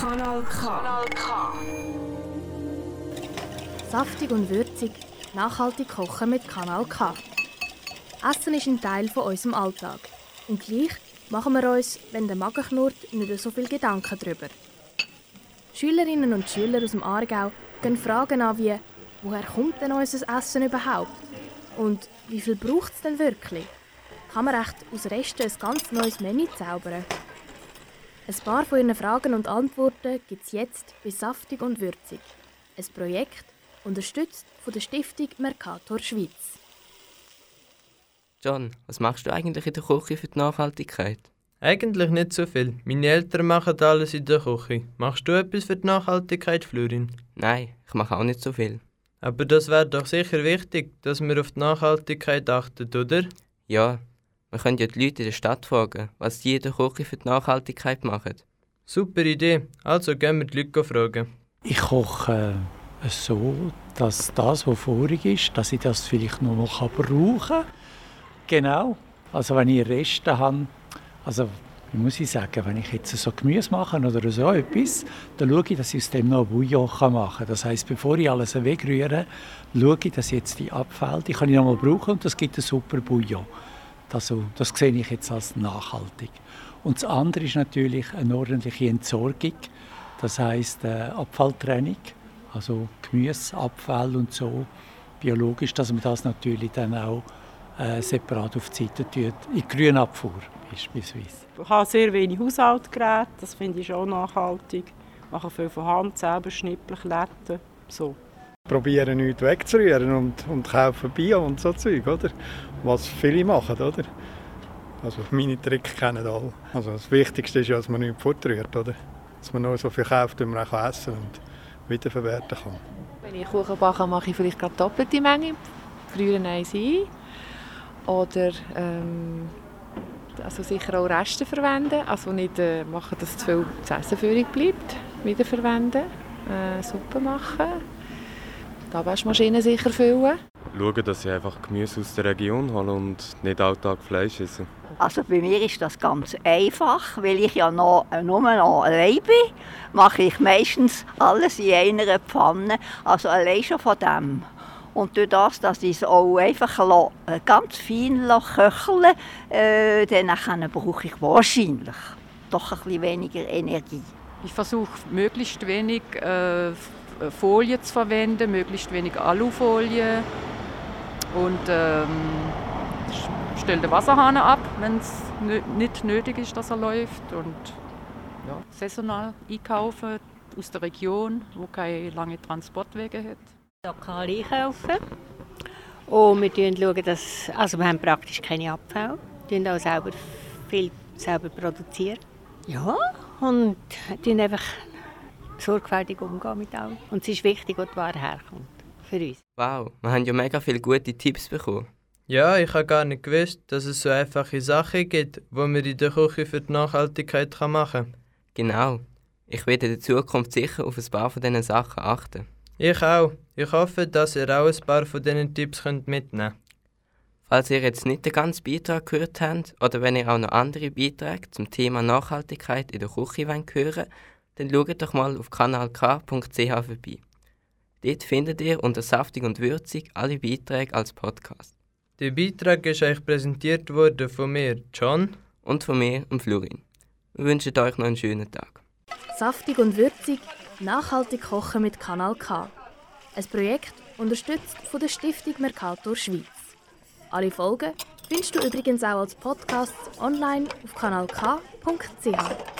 Kanal K. Kanal K. Saftig und würzig, nachhaltig kochen mit Kanal K. Essen ist ein Teil von unserem Alltag. Und gleich machen wir uns, wenn der Magen knurrt, nicht so viel Gedanken darüber. Schülerinnen und Schüler aus dem Aargau gehen Fragen an wie «Woher kommt denn unser Essen überhaupt?» und «Wie viel braucht es denn wirklich?» Kann man echt aus Resten ein ganz neues Menü zaubern? Ein paar von Ihren Fragen und Antworten gibt es jetzt bei Saftig und Würzig. Ein Projekt, unterstützt von der Stiftung Mercator Schweiz. John, was machst du eigentlich in der Küche für die Nachhaltigkeit? Eigentlich nicht so viel. Meine Eltern machen alles in der Küche. Machst du etwas für die Nachhaltigkeit, Florin? Nein, ich mache auch nicht so viel. Aber das wäre doch sicher wichtig, dass wir auf die Nachhaltigkeit achten, oder? Ja, wir können ja die Leute in der Stadt fragen, was die in der Küche für die Nachhaltigkeit machen. Super Idee. Also gehen wir die Leute fragen. Ich koche äh, so, dass das, was vorig ist, dass ich das vielleicht nur noch brauchen kann. Genau. Also wenn ich Reste habe, also wie muss ich sagen, wenn ich jetzt so Gemüse mache oder so etwas, dann schaue ich, dass ich aus dem noch Bouillon machen kann. Das heisst, bevor ich alles wegrühre, schaue ich, dass jetzt die Abfälle, die kann ich noch mal brauchen und das gibt einen super Bouillon. Also, das sehe ich jetzt als nachhaltig. Und das andere ist natürlich eine ordentliche Entsorgung, das heisst äh, Abfalltrennung, also Gemüse, Abfall und so, biologisch, dass man das natürlich dann auch äh, separat auf die Seite tut, in Grünabfuhr beispielsweise. Ich habe sehr wenig Haushaltsgeräte, das finde ich auch nachhaltig. Ich mache viel von Hand, selber schnippeln, kletten, so. Probieren nichts wegzurühren und, und kaufen Bio und so Zeug, oder? Was viele machen, oder? Also meine Tricks kennen alle. Also das Wichtigste ist ja, dass man nichts fortrührt, oder? Dass man nur so viel kauft, wie man auch essen und wiederverwerten kann. Wenn ich Kuchen backe, mache ich vielleicht gerade doppelte Menge. Rühren eins ein. Oder ähm, also sicher auch Reste verwenden. Also nicht äh, machen, dass zu viel zur Essenführung bleibt. Wiederverwenden. Äh, Suppe machen. Die Abwaschmaschine sicher füllen. Schauen, dass ich einfach Gemüse aus der Region habe und nicht alltag Fleisch esse. Also bei mir ist das ganz einfach, weil ich ja noch, nur noch allein bin, mache ich meistens alles in einer Pfanne, also allein schon von dem. Und durch das, dass ich es auch einfach äh, ganz fein köcheln äh, dann brauche ich wahrscheinlich doch ein bisschen weniger Energie. Ich versuche möglichst wenig äh, Folie zu verwenden, möglichst wenig Alufolie und ähm, stelle den Wasserhahn ab, wenn es nicht nötig ist, dass er läuft und ja, saisonal einkaufen aus der Region, wo keine langen Transportwege hat. Lokal einkaufen und wir schauen, dass, also wir haben praktisch keine Abfälle, wir auch selber viel selber produzieren. Ja, und einfach sorgfältig umgehen mit allem. Und es ist wichtig, wo die Ware herkommt für uns. Wow, wir haben ja mega viele gute Tipps bekommen. Ja, ich habe gar nicht gewusst, dass es so einfache Sachen gibt, die man in der Küche für die Nachhaltigkeit machen kann. Genau. Ich werde in der Zukunft sicher auf ein paar von diesen Sachen achten. Ich auch. Ich hoffe, dass ihr auch ein paar von diesen Tipps mitnehmen könnt. Falls ihr jetzt nicht den ganzen Beitrag gehört habt oder wenn ihr auch noch andere Beiträge zum Thema Nachhaltigkeit in der Küche hören wollt, dann schaut doch mal auf kanalk.ch vorbei. Dort findet ihr unter Saftig und Würzig alle Beiträge als Podcast. Der Beitrag ist euch präsentiert worden von mir, John. Und von mir, Florin. Wir wünschen euch noch einen schönen Tag. Saftig und würzig, nachhaltig kochen mit Kanal K. Ein Projekt unterstützt von der Stiftung Mercator Schweiz. Alle Folgen findest du übrigens auch als Podcast online auf kanalk.ch.